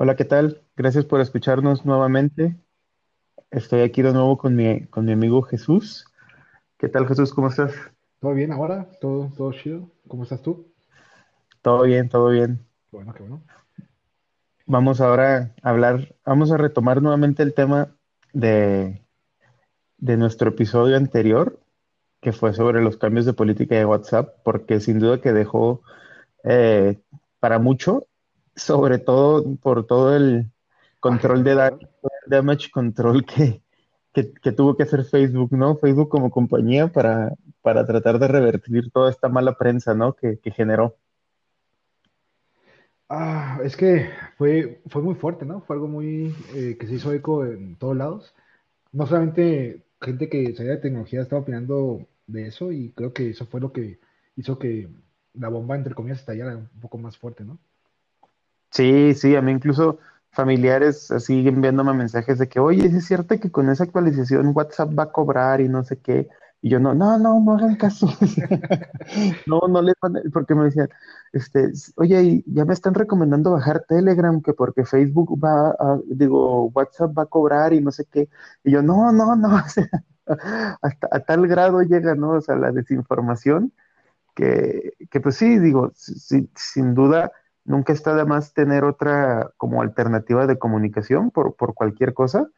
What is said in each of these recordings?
Hola, ¿qué tal? Gracias por escucharnos nuevamente. Estoy aquí de nuevo con mi, con mi amigo Jesús. ¿Qué tal, Jesús? ¿Cómo estás? ¿Todo bien ahora? ¿Todo, todo chido? ¿Cómo estás tú? Todo bien, todo bien. Bueno, qué bueno. Vamos ahora a hablar, vamos a retomar nuevamente el tema de, de nuestro episodio anterior, que fue sobre los cambios de política de WhatsApp, porque sin duda que dejó eh, para mucho, sobre todo por todo el control de damage control que, que, que tuvo que hacer Facebook, ¿no? Facebook como compañía para, para tratar de revertir toda esta mala prensa, ¿no? Que, que generó. Ah, es que fue, fue muy fuerte, ¿no? Fue algo muy eh, que se hizo eco en todos lados. No solamente gente que sabía de tecnología estaba opinando de eso y creo que eso fue lo que hizo que la bomba, entre comillas, estallara un poco más fuerte, ¿no? Sí, sí, a mí incluso familiares así enviándome mensajes de que, oye, ¿sí ¿es cierto que con esa actualización WhatsApp va a cobrar y no sé qué? Y yo, no, no, no, no hagan caso. No, no les van a- porque me decían, este, oye, ya me están recomendando bajar Telegram, que porque Facebook va a, digo, WhatsApp va a cobrar y no sé qué. Y yo, no, no, no, o sea, hasta a tal grado llega, ¿no? O sea, la desinformación que, que pues sí, digo, si- si- sin duda, nunca está de más tener otra como alternativa de comunicación por, por cualquier cosa.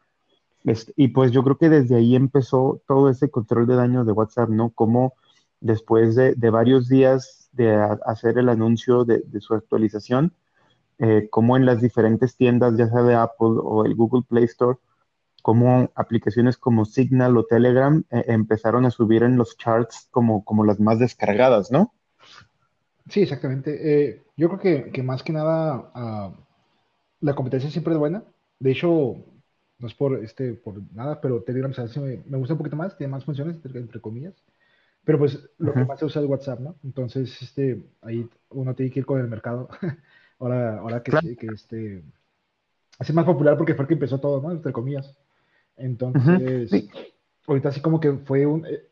Este, y pues yo creo que desde ahí empezó todo ese control de daño de WhatsApp, ¿no? Como después de, de varios días de hacer el anuncio de, de su actualización, eh, como en las diferentes tiendas, ya sea de Apple o el Google Play Store, como aplicaciones como Signal o Telegram eh, empezaron a subir en los charts como, como las más descargadas, ¿no? Sí, exactamente. Eh, yo creo que, que más que nada ah, la competencia siempre es buena. De hecho, no es por, este, por nada, pero Telegram se hace- me, gusta un poquito más, tiene más funciones, entre, entre comillas. Pero pues lo que Ujú, más se usa es WhatsApp, ¿no? Entonces, este, ahí uno tiene que ir con el mercado. Ahora, ahora que, Claro. que este, es más popular porque fue el que empezó todo, ¿no? Entre comillas. Entonces, sí, ahorita así como que fue un, eh,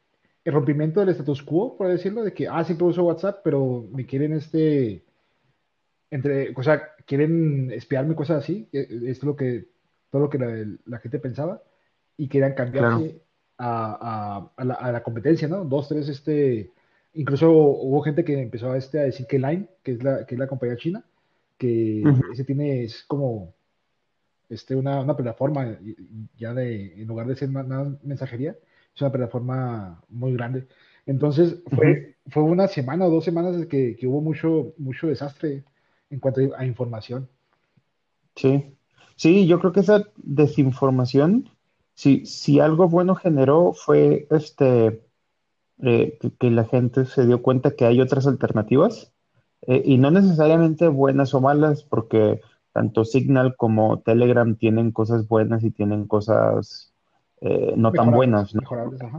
el rompimiento del status quo, por decirlo, de que, ah, siempre uso WhatsApp, pero me quieren, este, entre, o sea, quieren espiarme, cosas así. Es lo que, todo lo que la, la gente pensaba y querían claro. cambiarse a, a- a la, a la competencia, ¿no? Dos, tres, este, incluso hubo gente que empezó a, este, a decir que Line, que es la, que es la compañía china, que ese tiene, es como, este, una, una plataforma ya de, en lugar de ser una, una mensajería, es una plataforma muy grande. Entonces, fue, fue una semana o dos semanas que, que hubo mucho, mucho desastre en cuanto a información. sí. Sí, yo creo que esa desinformación, si, si algo bueno generó fue este eh, que, que la gente se dio cuenta que hay otras alternativas, eh, y no necesariamente buenas o malas, porque tanto Signal como Telegram tienen cosas buenas y tienen cosas eh, no tan buenas, ¿no?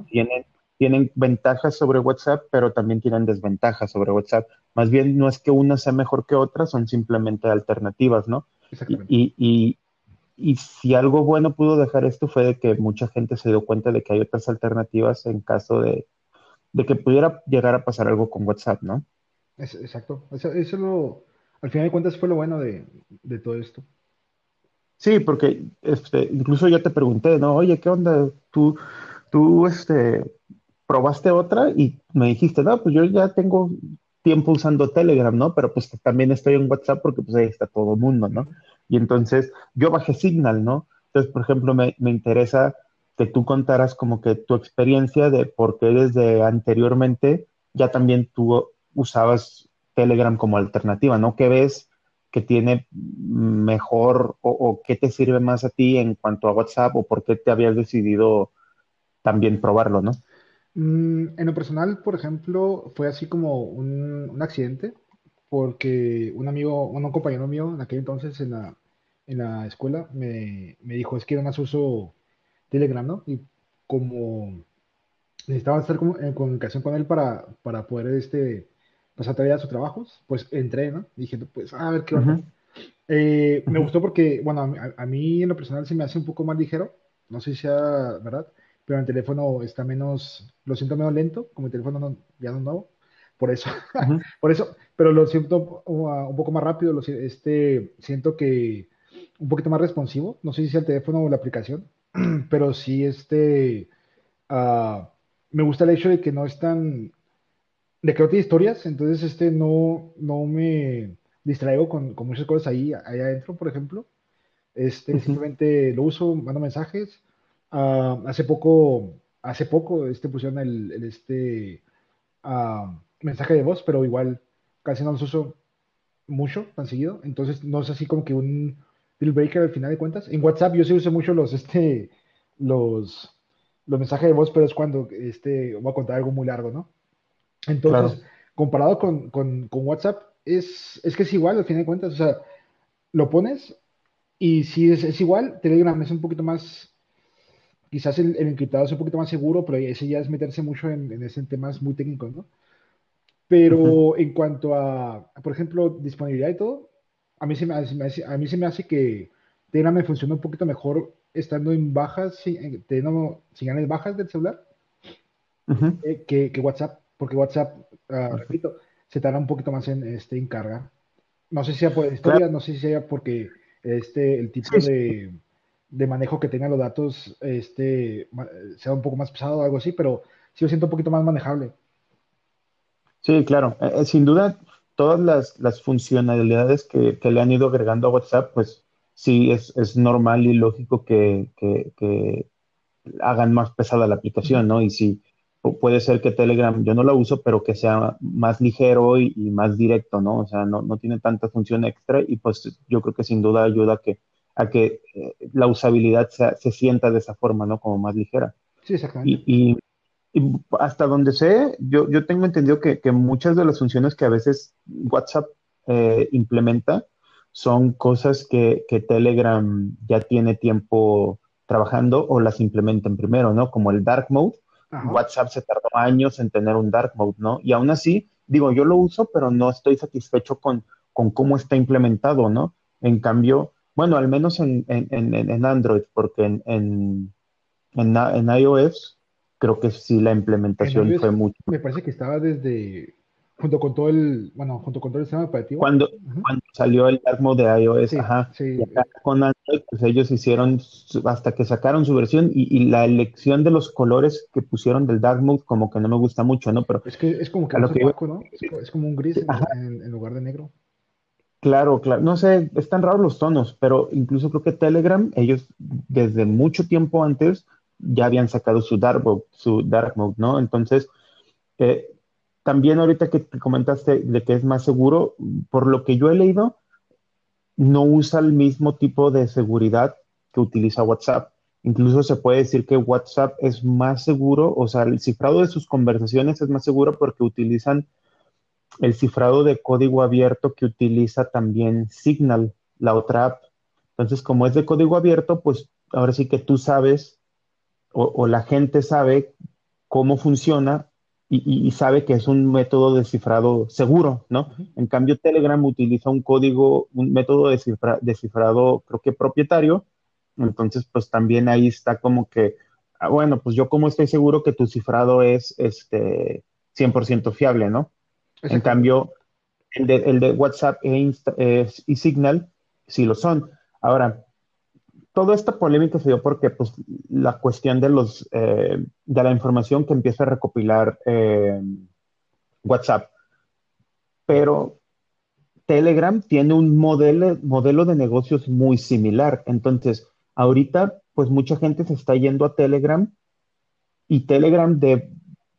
Tienen, tienen ventajas sobre WhatsApp, pero también tienen desventajas sobre WhatsApp. Más bien no es que una sea mejor que otra, son simplemente alternativas, ¿no? Y, Exactamente. y, y, si algo bueno pudo dejar esto fue de que mucha gente se dio cuenta de que hay otras alternativas en caso de, de que pudiera llegar a pasar algo con WhatsApp, ¿no? Es, exacto. Eso, eso es lo, al final de cuentas fue lo bueno de, de todo esto. Sí, porque este, incluso yo te pregunté, ¿no? Oye, ¿qué onda? Tú, tú, este, probaste otra y me dijiste, no, pues yo ya tengo tiempo usando Telegram, ¿no? Pero pues también estoy en WhatsApp porque pues ahí está todo el mundo, ¿no? Y entonces yo bajé Signal, ¿no? Entonces, por ejemplo, me, me interesa que tú contaras como que tu experiencia de por qué desde anteriormente ya también tú usabas Telegram como alternativa, ¿no? ¿Qué ves que tiene mejor o, o qué te sirve más a ti en cuanto a WhatsApp o por qué te habías decidido también probarlo, ¿no? Mm, en lo personal, por ejemplo, fue así como un, accidente, porque un amigo, un compañero mío en aquel entonces en la, en la escuela me, me dijo, es que era más uso Telegram, ¿no? Y como necesitaba estar como- en comunicación con él para, para poder este, pasar tareas o trabajos, pues entré, ¿no? Dije, pues a ver qué onda. Ujú, Eh, me ujú, gustó porque, bueno, a, mí a- a mí en lo personal se me hace un poco más ligero, no sé si sea verdad, pero el teléfono está menos, lo siento menos lento, como el teléfono no- ya no es nuevo, por eso, por eso, pero lo siento uh, un poco más rápido, lo, este, siento que un poquito más responsivo. No sé si sea el teléfono o la aplicación, pero sí este, ah, me gusta el hecho de que no es tan, de que no tiene historias, entonces este no, no me distraigo con, con muchas cosas ahí, ahí adentro, por ejemplo. Este, simplemente lo uso, mando mensajes. Ah, hace poco, hace poco, este pusieron el, el este ah, mensaje de voz, pero igual casi no los uso mucho, tan seguido. Entonces no es así como que un deal breaker al final de cuentas. En WhatsApp yo sí uso mucho los, este, los, los mensajes de voz, pero es cuando este, voy a contar algo muy largo, ¿no? Entonces, comparado con, con, con, WhatsApp, es, es que es igual al final de cuentas. O sea, lo pones y si es, es igual, Telegram es un poquito más, quizás el, el, encriptado es un poquito más seguro, pero ese ya es meterse mucho en, en ese temas muy técnicos, ¿no? Pero en cuanto a, por ejemplo, disponibilidad y todo, a mí se me, hace, a mí se me hace que Telegram me funciona un poquito mejor estando en bajas, teniendo señales bajas del celular, eh, que, que, WhatsApp, porque WhatsApp, uh, repito, se tarda un poquito más en, este, en carga. No sé si sea por historia, no sé si sea porque este, el tipo de, de, manejo que tengan los datos este, sea un poco más pesado o algo así, pero sí lo siento un poquito más manejable. Sí, claro. Eh, eh, sin duda, todas las, las funcionalidades que, que, le han ido agregando a WhatsApp, pues sí, es, es normal y lógico que, que, que, hagan más pesada la aplicación, ¿no? Y sí, puede ser que Telegram, yo no la uso, pero que sea más ligero y, y más directo, ¿no? O sea, no, no, tiene tanta función extra y pues yo creo que sin duda ayuda a que, a que eh, la usabilidad se, se sienta de esa forma, ¿no? Como más ligera. Sí, exactamente. Y, y y hasta donde sé, yo, yo tengo entendido que, que, muchas de las funciones que a veces WhatsApp eh, implementa son cosas que, que, Telegram ya tiene tiempo trabajando o las implementan primero, ¿no? Como el dark mode. Ajá. WhatsApp se tardó años en tener un dark mode, ¿no? Y aún así, digo, yo lo uso, pero no estoy satisfecho con, con cómo está implementado, ¿no? En cambio, bueno, al menos en, en, en, en Android, porque en, en, en iOS creo que sí la implementación fue mucho. Me parece que estaba desde junto con todo el, bueno, junto con todo el sistema operativo. Cuando, uh -huh. cuando salió el dark mode de iOS, sí, ajá, sí. con Android, pues ellos hicieron hasta que sacaron su versión y, y, la elección de los colores que pusieron del dark mode como que no me gusta mucho, ¿no? Pero es que es como que, lo que opaco, ¿no? Es, es, como un gris en, en, lugar de negro. Claro, claro. No sé, están raros los tonos, pero incluso creo que Telegram, ellos desde mucho tiempo antes ya habían sacado su dark mode, su dark mode ¿no? Entonces, eh, también ahorita que te comentaste de que es más seguro, por lo que yo he leído, no usa el mismo tipo de seguridad que utiliza WhatsApp. Incluso se puede decir que WhatsApp es más seguro, o sea, el cifrado de sus conversaciones es más seguro porque utilizan el cifrado de código abierto que utiliza también Signal, la otra app. Entonces, como es de código abierto, pues ahora sí que tú sabes o, o la gente sabe cómo funciona y, y, sabe que es un método de cifrado seguro, ¿no? Uh -huh. En cambio, Telegram utiliza un código, un método de, cifra, de cifrado, creo que propietario, entonces, pues también ahí está como que, ah, bueno, pues yo como estoy seguro que tu cifrado es este 100% fiable, ¿no? Exacto. En cambio, el de, el de WhatsApp e Insta, eh, y Signal sí lo son. Ahora, toda esta polémica se dio porque pues, la cuestión de, los, eh, de la información que empieza a recopilar eh, WhatsApp. Pero Telegram tiene un modelo, modelo de negocios muy similar. Entonces, ahorita, pues mucha gente se está yendo a Telegram y Telegram de,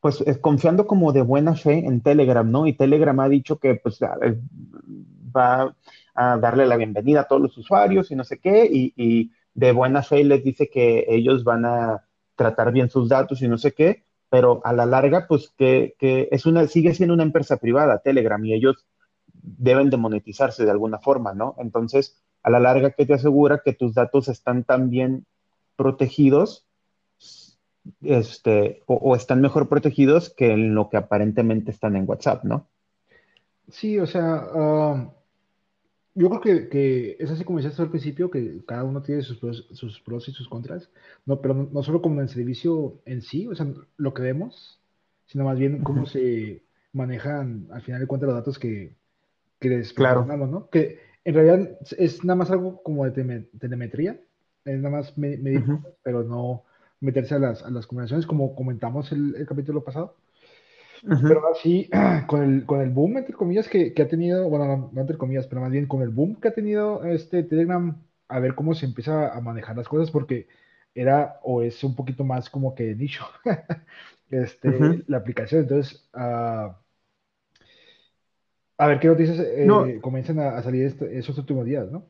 pues confiando como de buena fe en Telegram, ¿no? Y Telegram ha dicho que pues va a darle la bienvenida a todos los usuarios y no sé qué, y de buena fe les dice que ellos van a tratar bien sus datos y no sé qué, pero a la larga, pues que, que es una, sigue siendo una empresa privada, Telegram, y ellos deben de monetizarse de alguna forma, ¿no? Entonces, a la larga, ¿qué te asegura que tus datos están tan bien protegidos este, o, están mejor protegidos que en lo que aparentemente están en WhatsApp, ¿no? Sí, o sea, uh, yo creo que, que, es así como decías al principio, que cada uno tiene sus pros, sus pros y sus contras, no, pero no, no, solo como en el servicio en sí, o sea, lo que vemos, sino más bien cómo uh -huh. se manejan al final de cuentas los datos que, que les claro. ¿no? Que En realidad es nada más algo como de telemetría, es nada más medir, pero no meterse a las, a las conversaciones como comentamos el, el capítulo pasado. Pero así, con el, con el boom, entre comillas, que, que ha tenido, bueno, no, entre comillas, pero más bien con el boom que ha tenido este Telegram, a ver cómo se empieza a manejar las cosas, porque era o es un poquito más como que nicho este, la aplicación. Entonces, uh, a ver qué noticias eh, comienzan a, salir esos últimos días, ¿no?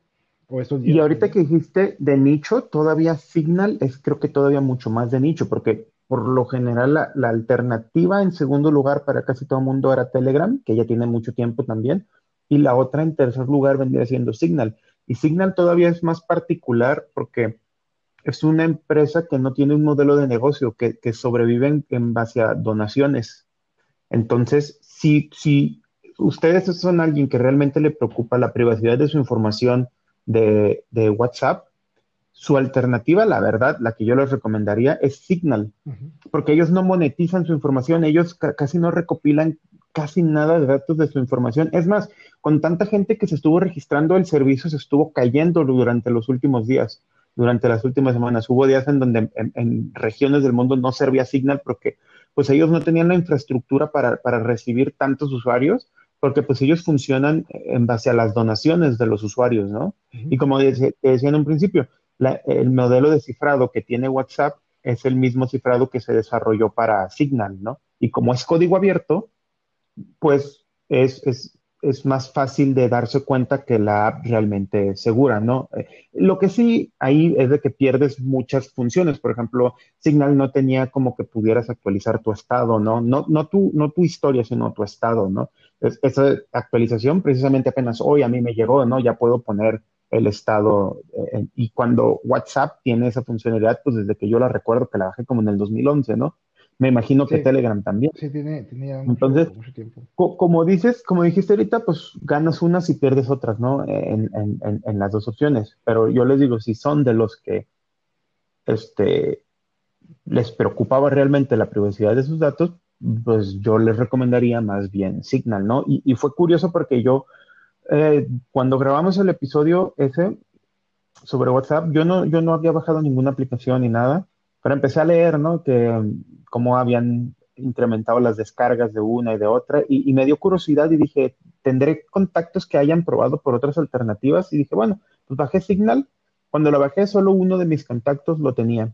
O estos días. Y ahorita que dijiste de nicho, todavía Signal es creo que todavía mucho más de nicho, porque por lo general la, alternativa en segundo lugar para casi todo el mundo era Telegram, que ya tiene mucho tiempo también, y la otra en tercer lugar vendría siendo Signal. Y Signal todavía es más particular porque es una empresa que no tiene un modelo de negocio, que, que sobrevive en, base a donaciones. Entonces, si, si ustedes son alguien que realmente le preocupa la privacidad de su información de, WhatsApp, su alternativa, la verdad, la que yo les recomendaría es Signal, porque ellos no monetizan su información, ellos casi no recopilan casi nada de datos de su información. Es más, con tanta gente que se estuvo registrando, el servicio se estuvo cayendo durante los últimos días durante las últimas semanas. Hubo días en donde en, regiones del mundo no servía Signal porque pues ellos no tenían la infraestructura para, recibir tantos usuarios, porque pues ellos funcionan en base a las donaciones de los usuarios, ¿no? Y como te decía en un principio, el modelo de cifrado que tiene WhatsApp es el mismo cifrado que se desarrolló para Signal, ¿no? Y como es código abierto, pues es, es es más fácil de darse cuenta que la app realmente es segura, ¿no? Eh, lo que sí ahí es de que pierdes muchas funciones. Por ejemplo, Signal no tenía como que pudieras actualizar tu estado, ¿no? No, no, tu, no tu historia, sino tu estado, ¿no? esa actualización precisamente apenas hoy a mí me llegó, ¿no? Ya puedo poner el estado. Eh, y cuando WhatsApp tiene esa funcionalidad, pues desde que yo la recuerdo que la bajé como en el 2011, ¿no? Me imagino que Telegram también. Sí, tiene, tenía Entonces, tiempo. como dices, como dijiste ahorita, pues ganas unas y pierdes otras, ¿no? En, las dos opciones. Pero yo les digo, si son de los que este, les preocupaba realmente la privacidad de sus datos, pues yo les recomendaría más bien Signal, ¿no? Y, fue curioso porque yo, eh, cuando grabamos el episodio ese sobre WhatsApp, yo no, yo no había bajado ninguna aplicación ni nada, pero empecé a leer, ¿no? Que cómo habían incrementado las descargas de una y de otra, y, me dio curiosidad y dije, tendré contactos que hayan probado por otras alternativas, y dije, bueno, pues bajé Signal, cuando lo bajé solo uno de mis contactos lo tenía.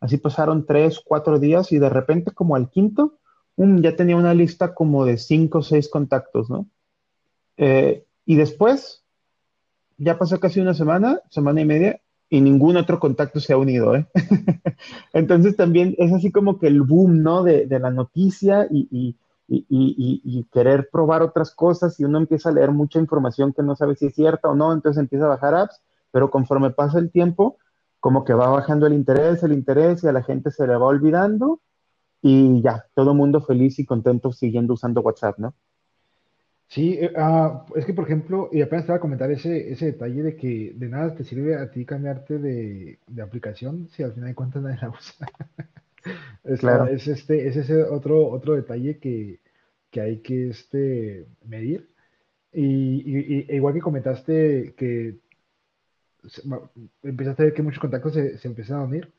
Así pasaron tres, cuatro días y de repente como al quinto, ya tenía una lista como de cinco o seis contactos, ¿no? Eh, y después, ya pasó casi una semana, semana y media, y ningún otro contacto se ha unido, ¿eh? Entonces también es así como que el boom, ¿no? De, la noticia y, querer probar otras cosas y uno empieza a leer mucha información que no sabe si es cierta o no, entonces empieza a bajar apps, pero conforme pasa el tiempo, como que va bajando el interés, el interés y a la gente se le va olvidando y ya, todo mundo feliz y contento siguiendo usando WhatsApp, ¿no? Sí, eh, ah, es que por ejemplo, y apenas te voy a comentar ese, ese detalle de que de nada te sirve a ti cambiarte de, aplicación si al final de cuentas nadie la usa. es, claro. es, este, es ese otro, otro detalle que, hay que este, medir. Y, e igual que comentaste que empezaste a ver que muchos contactos se, se empiezan a unir.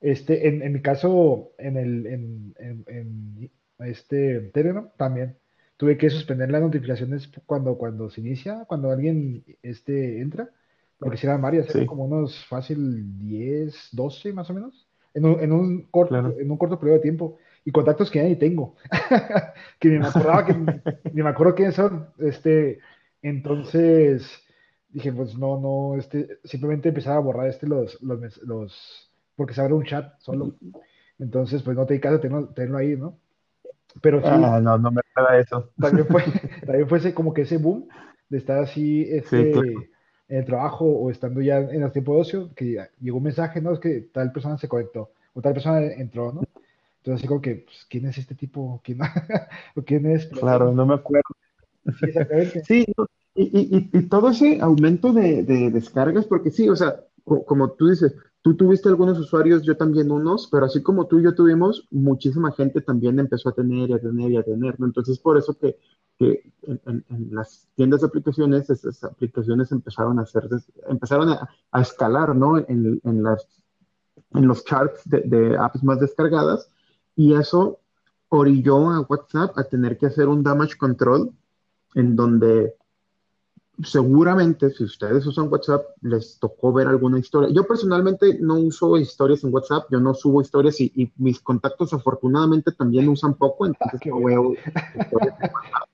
Este, en, en mi caso, en el en, en, en este Telegram también tuve que suspender las notificaciones cuando, cuando se inicia, cuando alguien este, entra, porque si eran varias, como unos fácil 10, 12 más o menos, en un, en un, corto, en un corto periodo de tiempo. Y contactos que ya ni tengo, que ni me acordaba, que ni me acuerdo quiénes son. Este, entonces dije, pues no, no, este, simplemente empezaba a borrar este los, los, los porque se abre un chat solo. Entonces, pues no te di caso tenerlo, tenerlo ahí, ¿no? Pero sí, ah, no, no me agrada eso. También fue, también fue ese, como que ese boom de estar así este, en el trabajo o estando ya en el tiempo de ocio, que llegó un mensaje, ¿no? Es que tal persona se conectó o tal persona entró, ¿no? Entonces así como que, pues, ¿quién es este tipo? ¿Quién, ¿quién es? Claro, no me acuerdo. Sí, y, y, y, todo ese aumento de, de descargas, porque sí, o sea, como tú dices, Tú tuviste algunos usuarios, yo también unos, pero así como tú y yo tuvimos, muchísima gente también empezó a tener y a tener y a tener, ¿no? Entonces, por eso que que en, las tiendas de aplicaciones, esas aplicaciones empezaron a hacer, empezaron a, escalar, ¿no? En, las, en los charts de, apps más descargadas y eso orilló a WhatsApp a tener que hacer un damage control en donde seguramente si ustedes usan WhatsApp les tocó ver alguna historia. Yo personalmente no uso historias en WhatsApp, yo no subo historias y, mis contactos afortunadamente también usan poco, entonces no veo historias en WhatsApp.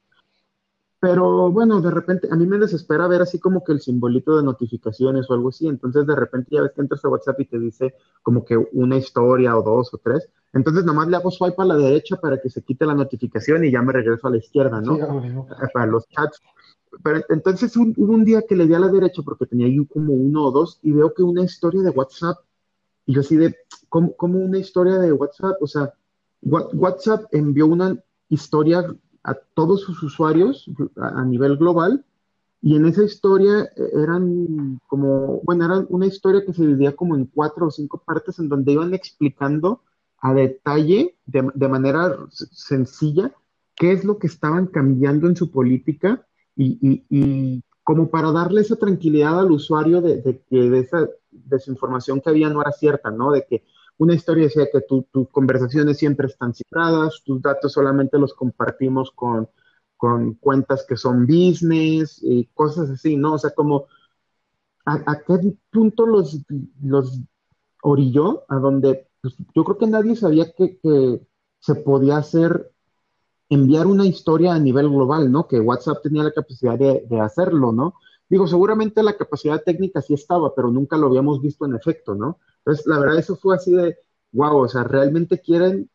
Pero bueno, de repente a mí me desespera ver así como que el simbolito de notificaciones o algo así. Entonces de repente ya ves que entras a WhatsApp y te dice como que una historia o dos o tres. Entonces nomás le hago swipe a la derecha para que se quite la notificación y ya me regreso a la izquierda, ¿no? Para los chats. Pero entonces hubo un día que le di a la derecha porque tenía ahí como uno o dos y veo que una historia de WhatsApp. Y yo así de, ¿cómo, cómo una historia de WhatsApp? O sea, WhatsApp envió una historia a todos sus usuarios a, nivel global y en esa historia eh, eran como, bueno, era una historia que se dividía como en cuatro o cinco partes en donde iban explicando a detalle, de, manera sencilla, qué es lo que estaban cambiando en su política y, como para darle esa tranquilidad al usuario de, de que de esa desinformación que había no era cierta, ¿no? De que una historia decía que tus conversaciones siempre están cifradas, tus datos solamente los compartimos con, cuentas que son business y cosas así, ¿no? O sea, como a, qué punto los, los orilló a donde pues, yo creo que nadie sabía que, se podía hacer enviar una historia a nivel global, ¿no? Que WhatsApp tenía la capacidad de, hacerlo, ¿no? Digo, seguramente la capacidad técnica sí estaba, pero nunca lo habíamos visto en efecto, ¿no? Entonces, la verdad, eso fue así de, wow, o sea, realmente quieren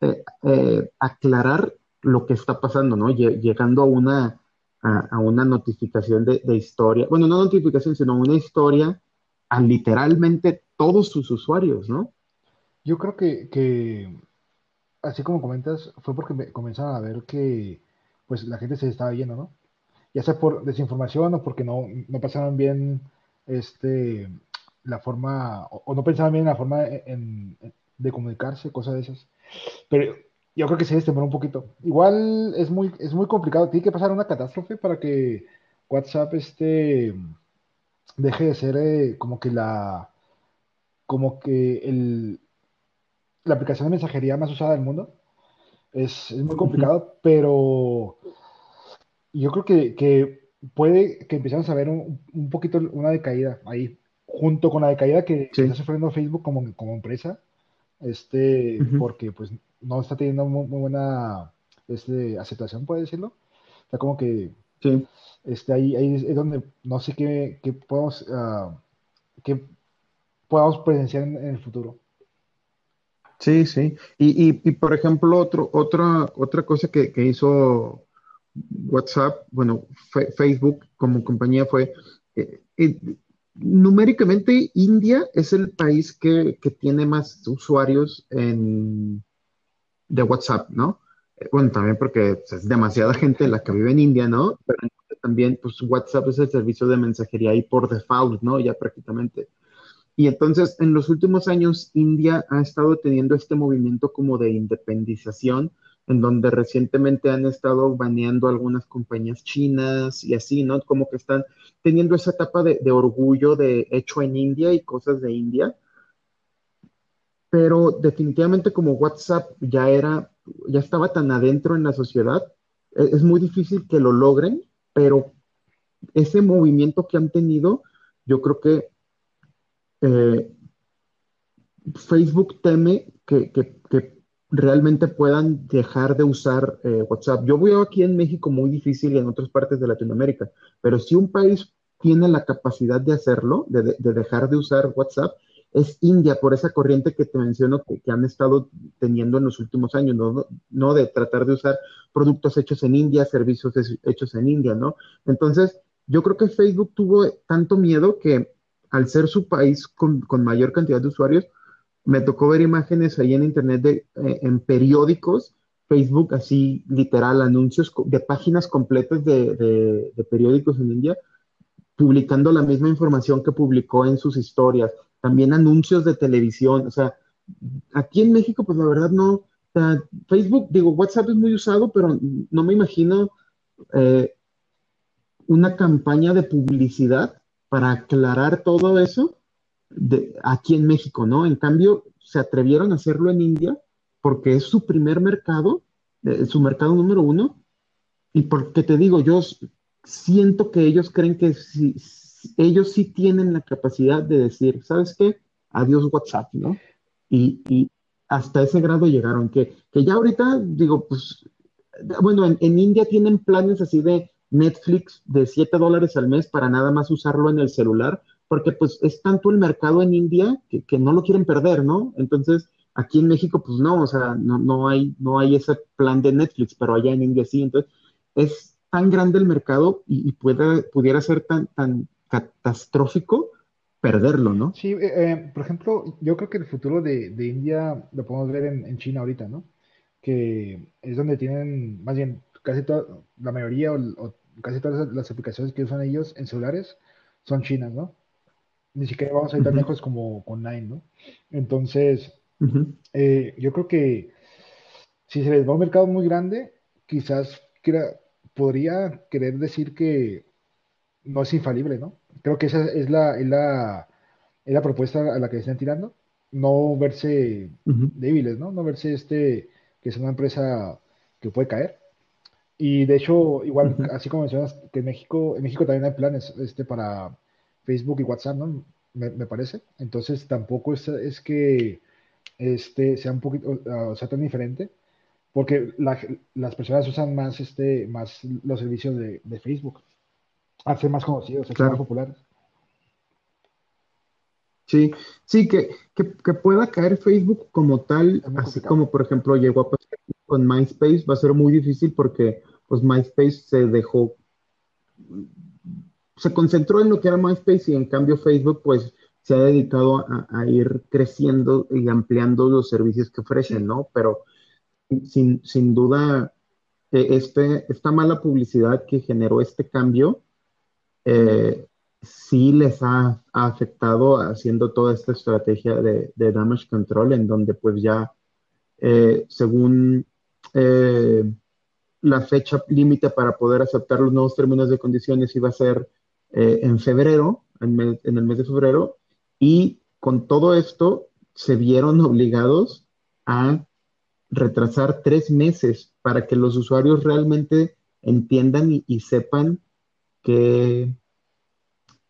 eh, eh, aclarar lo que está pasando, ¿no? Llegando a una, a, una notificación de, historia, bueno, no notificación, sino una historia a literalmente todos sus usuarios, ¿no? Yo creo que, así como comentas, fue porque me comenzaron a ver que pues la gente se estaba yendo, ¿no? Ya sea por desinformación o porque no, no pasaron bien este la forma, o, no pensaban bien en la forma de comunicarse, cosas de esas. Pero yo creo que se destemoró un poquito. Igual es muy, es muy complicado. Tiene que pasar una catástrofe para que WhatsApp este, deje de ser eh, como que la como que el, la aplicación de mensajería más usada del mundo. Es, muy complicado, pero yo creo que, puede que empecemos a ver un, un poquito una decaída ahí junto con la decaída que, está sufriendo Facebook como, como empresa, este, porque pues no está teniendo muy, buena este, aceptación, puede decirlo. O sea, como que este, ahí, ahí es donde no sé qué, qué podemos, uh, qué podamos presenciar en, el futuro. Sí, sí. Y, y, y, por ejemplo, otro, otra, otra cosa que, que hizo WhatsApp, bueno, Facebook como compañía fue, eh, eh, numéricamente India es el país que, tiene más usuarios en, de WhatsApp, ¿no? Eh, bueno, también porque es demasiada gente la que vive en India, ¿no? Pero también, pues WhatsApp es el servicio de mensajería ahí por default, ¿no? Ya prácticamente. Y entonces, en los últimos años, India ha estado teniendo este movimiento como de independización en donde recientemente han estado baneando algunas compañías chinas y así, ¿no? Como que están teniendo esa etapa de, orgullo de hecho en India y cosas de India. Pero definitivamente como WhatsApp ya era, ya estaba tan adentro en la sociedad, e, es, muy difícil que lo logren, pero ese movimiento que han tenido, yo creo que eh, Facebook teme que, realmente puedan dejar de usar eh, WhatsApp. Yo veo aquí en México muy difícil y en otras partes de Latinoamérica, pero si un país tiene la capacidad de hacerlo, de, dejar de usar WhatsApp, es India, por esa corriente que te menciono que, han estado teniendo en los últimos años, ¿no? ¿no? De tratar de usar productos hechos en India, servicios hechos en India, ¿no? Entonces, yo creo que Facebook tuvo tanto miedo que al ser su país con, mayor cantidad de usuarios, me tocó ver imágenes ahí en internet de, eh, en periódicos, Facebook, así literal, anuncios de páginas completas de, periódicos en India, publicando la misma información que publicó en sus historias, también anuncios de televisión, o sea, aquí en México, pues la verdad no, Facebook, digo, WhatsApp es muy usado, pero no me imagino eh, una campaña de publicidad para aclarar todo eso de, aquí en México, ¿no? En cambio, se atrevieron a hacerlo en India porque es su primer mercado, eh, su mercado número uno, y porque te digo, yo siento que ellos creen que si, ellos sí tienen la capacidad de decir, ¿sabes qué? Adiós WhatsApp, ¿no? Y, hasta ese grado llegaron, que, que ya ahorita, digo, pues, bueno, en, en India tienen planes así de Netflix de 7 dólares al mes para nada más usarlo en el celular, porque pues es tanto el mercado en India que, no lo quieren perder, ¿no? Entonces, aquí en México, pues no, o sea, no, no, hay, no hay ese plan de Netflix, pero allá en India sí. Entonces, es tan grande el mercado y, puede, pudiera ser tan, tan catastrófico perderlo, ¿no? Sí, eh, eh, por ejemplo, yo creo que el futuro de, India lo podemos ver en, China ahorita, ¿no? Que es donde tienen, más bien, casi toda, la mayoría o, casi todas las aplicaciones que usan ellos en celulares son chinas, ¿no? Ni siquiera vamos a ir tan lejos como con Nine, ¿no? Entonces, eh, yo creo que si se les va a un mercado muy grande, quizás podría querer decir que no es infalible, ¿no? Creo que esa es la, es la, es la propuesta a la que están tirando. No verse débiles, ¿no? No verse este, que es una empresa que puede caer. Y de hecho, igual, así como mencionas, que en México, en México también hay planes este, para Facebook y WhatsApp, ¿no? Me, parece. Entonces tampoco es, es, que este, sea un poquito, o sea, tan diferente, porque las personas usan más, este, más los servicios de, Facebook, a ser más conocidos, a ser más populares. Sí, sí, que, que, pueda caer Facebook como tal, así como por ejemplo llegó a con MySpace va a ser muy difícil porque pues MySpace se dejó, se concentró en lo que era MySpace y en cambio Facebook pues se ha dedicado a, ir creciendo y ampliando los servicios que ofrecen, ¿no? Pero sin, sin duda, eh, este, esta mala publicidad que generó este cambio, eh, sí les ha, afectado haciendo toda esta estrategia de, damage control, en donde pues ya, eh, según eh, la fecha límite para poder aceptar los nuevos términos de condiciones iba a ser eh, en febrero, en, el mes de febrero, y con todo esto se vieron obligados a retrasar tres meses para que los usuarios realmente entiendan y, sepan que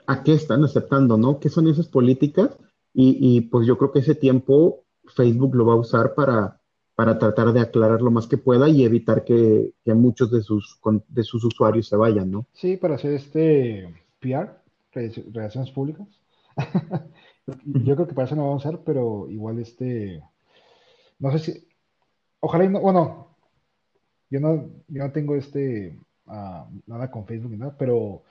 a qué están aceptando, ¿no? ¿Qué son esas políticas? Y, y, pues yo creo que ese tiempo Facebook lo va a usar para, para tratar de aclarar lo más que pueda y evitar que, muchos de sus, de sus usuarios se vayan, ¿no? Sí, para hacer este PR, relaciones públicas. Yo creo que para eso no vamos a usar, pero igual este, no sé si, ojalá no, bueno, yo no, yo no tengo este, ah, nada con Facebook ni nada, pero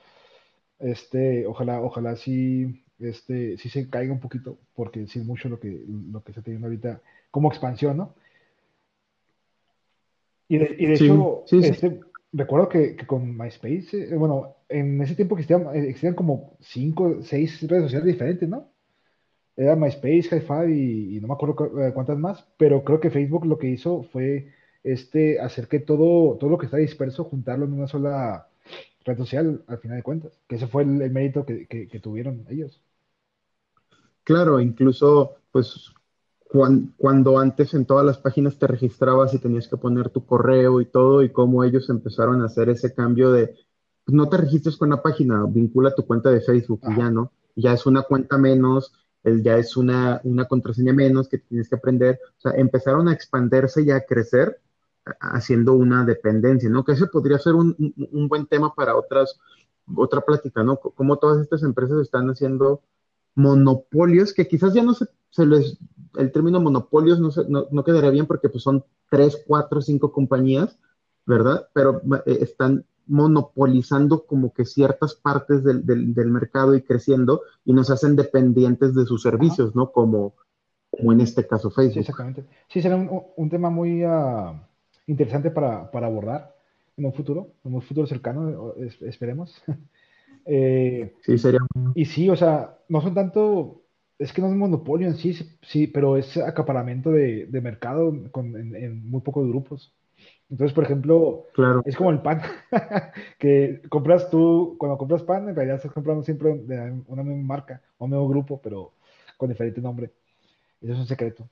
este, ojalá, ojalá sí, este, sí se caiga un poquito, porque sí mucho lo que, lo que está teniendo ahorita como expansión, ¿no? Y de, y de hecho, este, recuerdo que, con MySpace, eh, bueno, en ese tiempo existían, eh, existían como cinco, seis redes sociales diferentes, ¿no? Era MySpace, hi y, no me acuerdo eh, cuántas más, pero creo que Facebook lo que hizo fue este, hacer que todo, todo lo que está disperso, juntarlo en una sola red social, al final de cuentas, que ese fue el, mérito que, que tuvieron ellos. Claro, incluso, pues cuando, antes en todas las páginas te registrabas y tenías que poner tu correo y todo, y cómo ellos empezaron a hacer ese cambio de, no te registres con la página, vincula tu cuenta de Facebook y ya, ¿no? Ya es una cuenta menos, ya es una, una contraseña menos que tienes que aprender. O sea, empezaron a expandirse y a crecer haciendo una dependencia, ¿no? Que ese podría ser un, un buen tema para otras, otra plática, ¿no? Cómo todas estas empresas están haciendo monopolios que quizás ya no se, se les, el término monopolios no, no, no, quedaría bien porque pues son tres, cuatro, cinco compañías, ¿verdad? Pero eh, están monopolizando como que ciertas partes del, del, mercado y creciendo y nos hacen dependientes de sus servicios, ¿no? Como, como en este caso Facebook. Sí, exactamente. Sí, será un, un tema muy uh, interesante para, para, abordar en un futuro, en un futuro cercano, esperemos. Eh, sí, sería. Y sí, o sea, no son tanto es que no es monopolio en sí, sí, pero es acaparamiento de, mercado con, en, muy pocos grupos. Entonces, por ejemplo, claro. es como el pan, que compras tú, cuando compras pan, en realidad estás comprando siempre de una misma marca o un nuevo grupo, pero con diferente nombre. Eso es un secreto.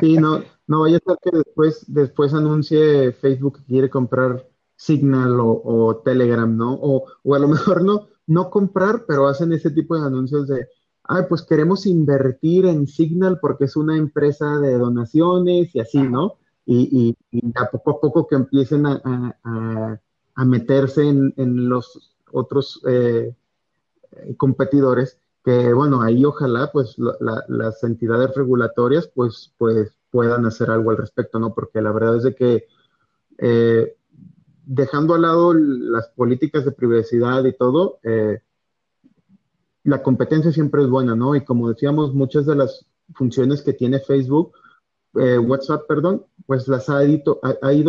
Sí, no, no vaya a ser que después, después anuncie Facebook que quiere comprar Signal o, Telegram, ¿no? O, o, a lo mejor no, no comprar, pero hacen ese tipo de anuncios de, ay, pues queremos invertir en Signal porque es una empresa de donaciones y así, ¿no? Y, y, a poco a poco que empiecen a, a, meterse en, en, los otros eh, competidores, que bueno, ahí ojalá pues las entidades regulatorias pues, pues puedan hacer algo al respecto, ¿no? Porque la verdad es de que eh, dejando al lado las políticas de privacidad y todo, eh, la competencia siempre es buena, ¿no? Y como decíamos, muchas de las funciones que tiene Facebook, eh, WhatsApp, perdón, pues las ha ido,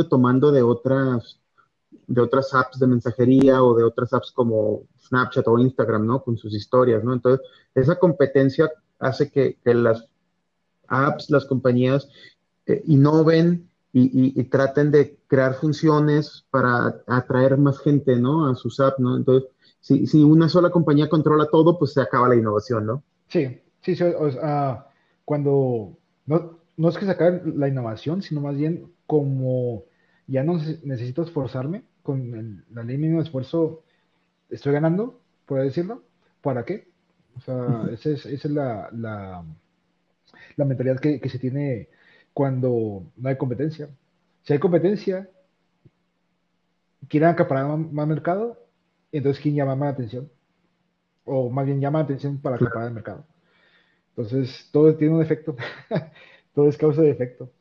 tomando de otras, de otras apps de mensajería o de otras apps como Snapchat o Instagram, ¿no? Con sus historias, ¿no? Entonces, esa competencia hace que, las apps, las compañías eh, innoven y, traten de crear funciones para atraer más gente, ¿no? A sus apps, ¿no? Entonces, si, si una sola compañía controla todo, pues se acaba la innovación, ¿no? Sí, sí, cuando no, no es que sacar la innovación, sino más bien como ya no necesito esforzarme, con la ley mínimo de esfuerzo estoy ganando, por decirlo, ¿para qué? O sea, esa es, esa es la, la, la mentalidad que, que, se tiene cuando no hay competencia. Si hay competencia, quieren acaparar más mercado, entonces ¿quién llama más atención? O más bien llama atención para acaparar el mercado. Entonces, todo tiene un efecto. todo es causa de efecto.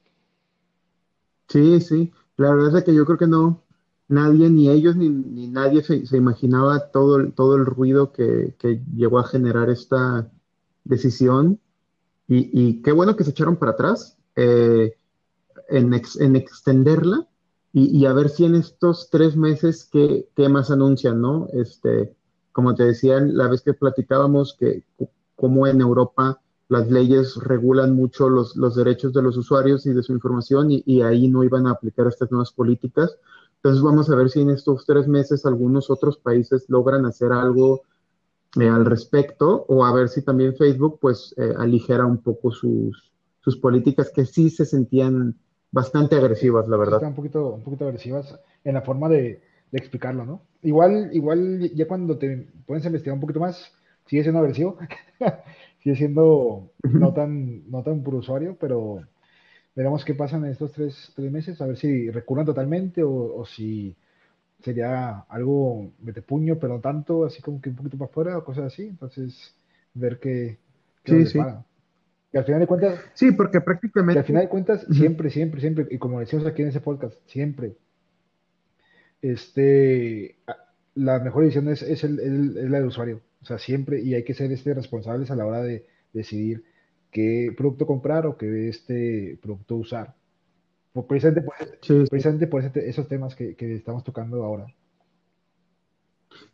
Sí, sí. La verdad es que yo creo que no, nadie, ni ellos, ni, nadie se, imaginaba todo, el, todo el ruido que, que, llegó a generar esta decisión. Y, y, qué bueno que se echaron para atrás eh, en, en, extenderla y, a ver si en estos tres meses qué, qué, más anuncian, ¿no? Este, como te decía la vez que platicábamos, que como en Europa las leyes regulan mucho los, los, derechos de los usuarios y de su información y, y, ahí no iban a aplicar estas nuevas políticas. Entonces vamos a ver si en estos tres meses algunos otros países logran hacer algo eh, al respecto o a ver si también Facebook pues eh, aligera un poco sus, sus políticas que sí se sentían bastante agresivas, la verdad. un poquito, un poquito agresivas en la forma de, de explicarlo, ¿no? Igual, igual ya cuando te puedes investigar un poquito más, sigue siendo agresivo, sigue siendo no tan, no tan por usuario, pero veremos qué pasa en estos tres, tres meses, a ver si recurran totalmente o, si sería algo de puño, pero no tanto, así como que un poquito para afuera o cosas así. Entonces, ver qué, qué sí, sí. Y al final de cuentas. Sí, porque prácticamente. al final de cuentas, siempre, siempre, siempre, y como decíamos aquí en ese podcast, siempre. Este. La mejor decisión es, es, el, es la del usuario. O sea, siempre, y hay que ser este responsables a la hora de decidir qué producto comprar o qué este producto usar. Precisamente por, precisamente por esos temas que, estamos tocando ahora.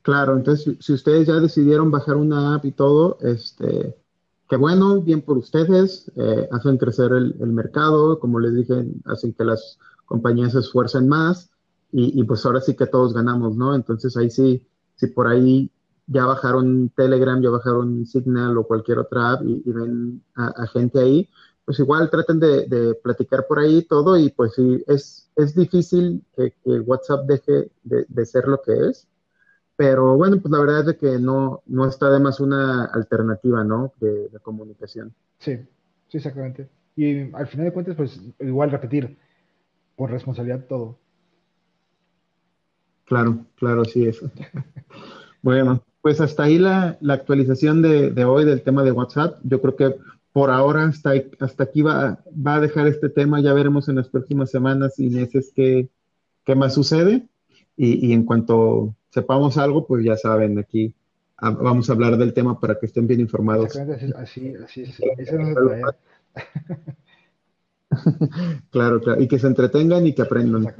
Claro, entonces si ustedes ya decidieron bajar una app y todo, este, qué bueno, bien por ustedes, eh, hacen crecer el, mercado, como les dije, hacen que las compañías se esfuercen más y, y, pues ahora sí que todos ganamos, ¿no? Entonces ahí sí, si por ahí ya bajaron Telegram, ya bajaron Signal o cualquier otra app y, ven a, gente ahí, pues igual traten de, platicar por ahí todo y pues sí, es, es difícil que, WhatsApp deje de, ser lo que es, pero bueno, pues la verdad es de que no, no está de más una alternativa, ¿no? De, de comunicación. Sí, sí, exactamente. Y al final de cuentas, pues igual repetir, por responsabilidad todo. Claro, claro, sí, eso. bueno, pues hasta ahí la, actualización de, hoy del tema de WhatsApp. Yo creo que por ahora hasta, hasta aquí va, va a dejar este tema. Ya veremos en las próximas semanas y meses qué, qué más sucede. Y, en cuanto sepamos algo, pues ya saben, aquí vamos a hablar del tema para que estén bien informados. Así, así, así, claro, claro. Y que se entretengan y que aprendan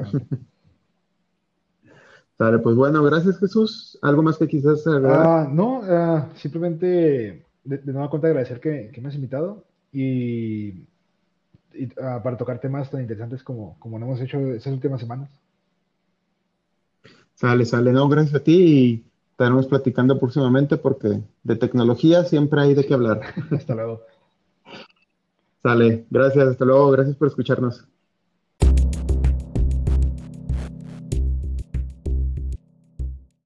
pues bueno, gracias Jesús. ¿Algo más que quizás agregar? Ah, no, ah, simplemente de, de nueva cuenta agradecer que, que me has invitado y, y, ah, para tocar temas tan interesantes como, como lo hemos hecho estas últimas semanas. Sale, sale. No, gracias a ti y estaremos platicando próximamente porque de tecnología siempre hay de qué hablar. Hasta luego. Sale, gracias, hasta luego, gracias por escucharnos.